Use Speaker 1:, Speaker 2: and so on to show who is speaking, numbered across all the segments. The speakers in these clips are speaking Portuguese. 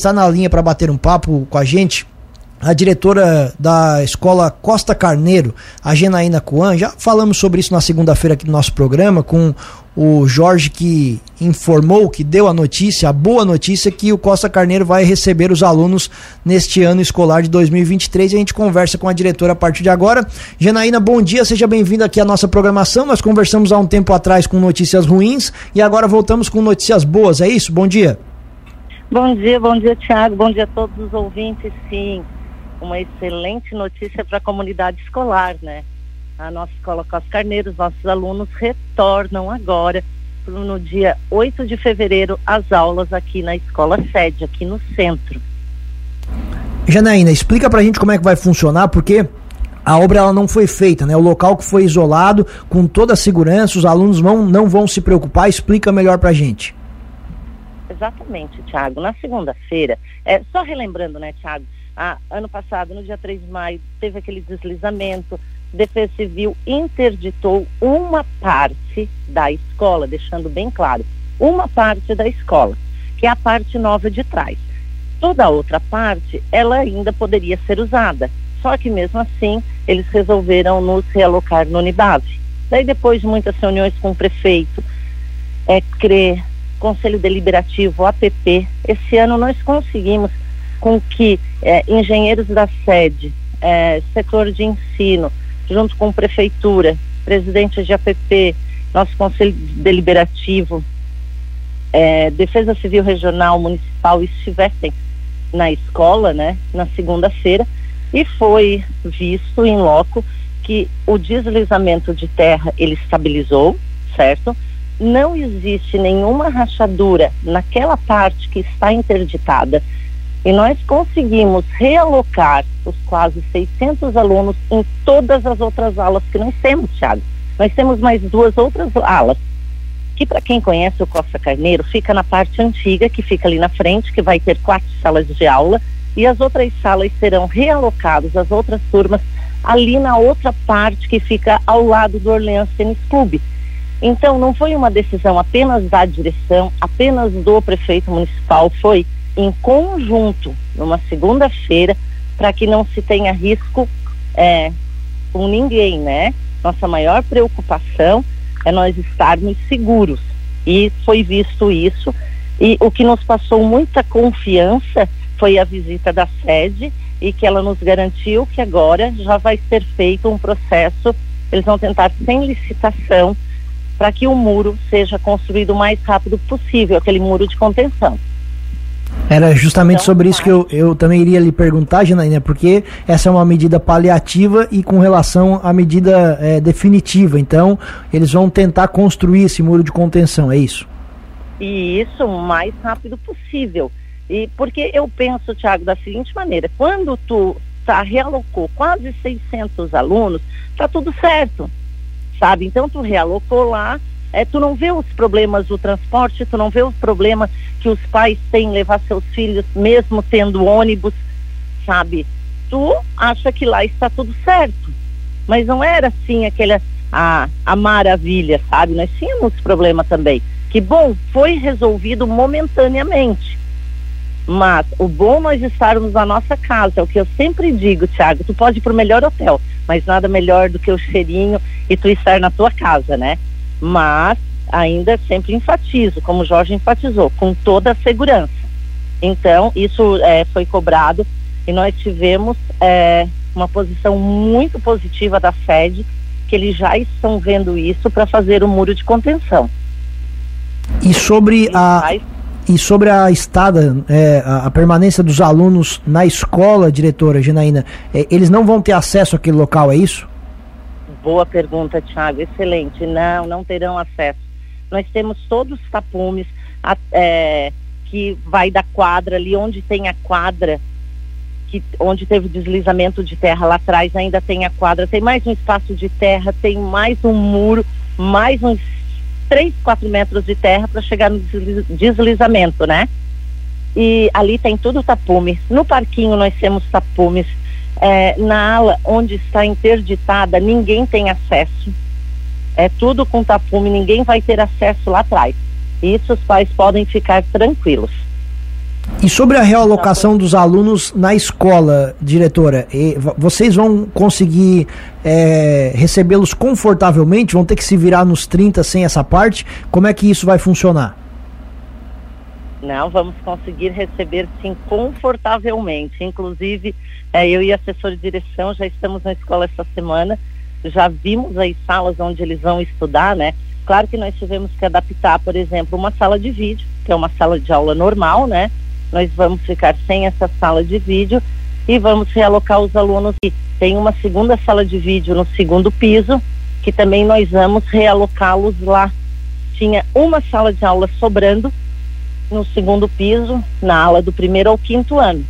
Speaker 1: Está na linha para bater um papo com a gente a diretora da escola Costa Carneiro, a Genaína Coan. Já falamos sobre isso na segunda-feira aqui no nosso programa com o Jorge que informou, que deu a notícia, a boa notícia que o Costa Carneiro vai receber os alunos neste ano escolar de 2023 e a gente conversa com a diretora a partir de agora. Genaína, bom dia, seja bem-vinda aqui à nossa programação. Nós conversamos há um tempo atrás com notícias ruins e agora voltamos com notícias boas, é isso? Bom dia.
Speaker 2: Bom dia, bom dia, Tiago. Bom dia a todos os ouvintes. Sim, uma excelente notícia para a comunidade escolar, né? A nossa escola Costa Carneiro, os nossos alunos retornam agora no dia 8 de fevereiro às aulas aqui na escola sede, aqui no centro.
Speaker 1: Janaína, explica pra gente como é que vai funcionar, porque a obra ela não foi feita, né? O local que foi isolado, com toda a segurança, os alunos vão, não vão se preocupar. Explica melhor pra gente.
Speaker 2: Exatamente, Tiago. Na segunda-feira, é, só relembrando, né, Tiago, ano passado, no dia 3 de maio, teve aquele deslizamento, Defesa Civil interditou uma parte da escola, deixando bem claro, uma parte da escola, que é a parte nova de trás. Toda a outra parte, ela ainda poderia ser usada, só que mesmo assim, eles resolveram nos realocar no Unibase. Daí, depois de muitas reuniões com o prefeito, é, CRE, Conselho Deliberativo, APP, esse ano nós conseguimos com que é, engenheiros da sede, é, setor de ensino, junto com prefeitura, presidente de APP, nosso Conselho Deliberativo, é, Defesa Civil Regional, Municipal estivessem na escola, né, na segunda-feira, e foi visto em loco que o deslizamento de terra ele estabilizou, certo? Não existe nenhuma rachadura naquela parte que está interditada e nós conseguimos realocar os quase 600 alunos em todas as outras alas que nós temos, Thiago. Nós temos mais duas outras alas, que para quem conhece o Costa Carneiro, fica na parte antiga, que fica ali na frente, que vai ter quatro salas de aula, e as outras salas serão realocadas, as outras turmas, ali na outra parte que fica ao lado do Orleans Tênis Clube então, não foi uma decisão apenas da direção, apenas do prefeito municipal, foi em conjunto, numa segunda-feira, para que não se tenha risco é, com ninguém, né? Nossa maior preocupação é nós estarmos seguros. E foi visto isso. E o que nos passou muita confiança foi a visita da sede e que ela nos garantiu que agora já vai ser feito um processo, eles vão tentar sem licitação para que o muro seja construído o mais rápido possível, aquele muro de contenção.
Speaker 1: Era justamente então, sobre isso que eu, eu também iria lhe perguntar, Janaína, porque essa é uma medida paliativa e com relação à medida é, definitiva. Então, eles vão tentar construir esse muro de contenção, é isso?
Speaker 2: E isso o mais rápido possível. E porque eu penso, Tiago, da seguinte maneira: quando tu tá, realocou quase 600 alunos, tá tudo certo sabe? Então tu realocou lá, é, tu não vê os problemas do transporte, tu não vê os problemas que os pais têm levar seus filhos, mesmo tendo ônibus, sabe? Tu acha que lá está tudo certo. Mas não era assim aquela a, a maravilha, sabe? Nós tínhamos problema também. Que bom, foi resolvido momentaneamente. Mas o bom nós estarmos na nossa casa, é o que eu sempre digo, Tiago, tu pode ir para o melhor hotel, mas nada melhor do que o cheirinho e tu estar na tua casa, né? Mas ainda sempre enfatizo, como o Jorge enfatizou, com toda a segurança. Então, isso é, foi cobrado e nós tivemos é, uma posição muito positiva da sede, que eles já estão vendo isso para fazer o muro de contenção.
Speaker 1: E sobre a. E sobre a estada, é, a, permanência dos alunos na escola, diretora Ginaína, é, eles não vão ter acesso àquele local, é isso?
Speaker 2: Boa pergunta, Thiago. Excelente. Não, não terão acesso. Nós temos todos os tapumes a, é, que vai da quadra ali, onde tem a quadra, que, onde teve deslizamento de terra lá atrás, ainda tem a quadra, tem mais um espaço de terra, tem mais um muro, mais uns 3, 4 metros de terra para chegar no deslizamento, né? E ali tem tudo tapume. No parquinho nós temos tapumes. É, na ala onde está interditada, ninguém tem acesso. É tudo com tapume, ninguém vai ter acesso lá atrás. Isso os pais podem ficar tranquilos.
Speaker 1: E sobre a realocação dos alunos na escola, diretora, vocês vão conseguir é, recebê-los confortavelmente? Vão ter que se virar nos 30 sem essa parte? Como é que isso vai funcionar?
Speaker 2: Não, vamos conseguir receber sim confortavelmente. Inclusive, é, eu e a assessor de direção já estamos na escola essa semana, já vimos as salas onde eles vão estudar, né? Claro que nós tivemos que adaptar, por exemplo, uma sala de vídeo, que é uma sala de aula normal, né? Nós vamos ficar sem essa sala de vídeo e vamos realocar os alunos. Tem uma segunda sala de vídeo no segundo piso, que também nós vamos realocá-los lá. Tinha uma sala de aula sobrando no segundo piso, na ala do primeiro ao quinto ano.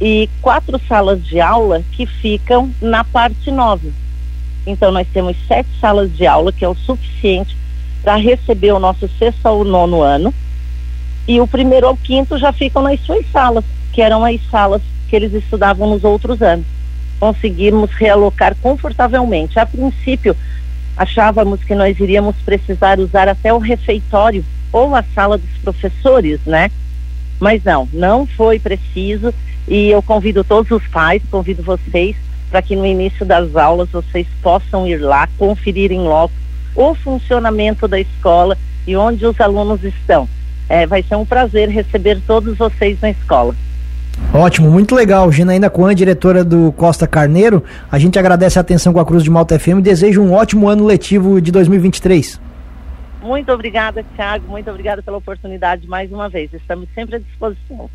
Speaker 2: E quatro salas de aula que ficam na parte nova. Então, nós temos sete salas de aula, que é o suficiente para receber o nosso sexto ao nono ano. E o primeiro ao quinto já ficam nas suas salas, que eram as salas que eles estudavam nos outros anos. Conseguimos realocar confortavelmente. A princípio, achávamos que nós iríamos precisar usar até o refeitório ou a sala dos professores, né? Mas não, não foi preciso e eu convido todos os pais, convido vocês para que no início das aulas vocês possam ir lá, conferir em loco o funcionamento da escola e onde os alunos estão. É, vai ser um prazer receber todos vocês na escola.
Speaker 1: Ótimo, muito legal. Ginaína Coan, diretora do Costa Carneiro. A gente agradece a atenção com a Cruz de Malta FM e deseja um ótimo ano letivo de 2023.
Speaker 2: Muito obrigada, Thiago. Muito obrigada pela oportunidade mais uma vez. Estamos sempre à disposição.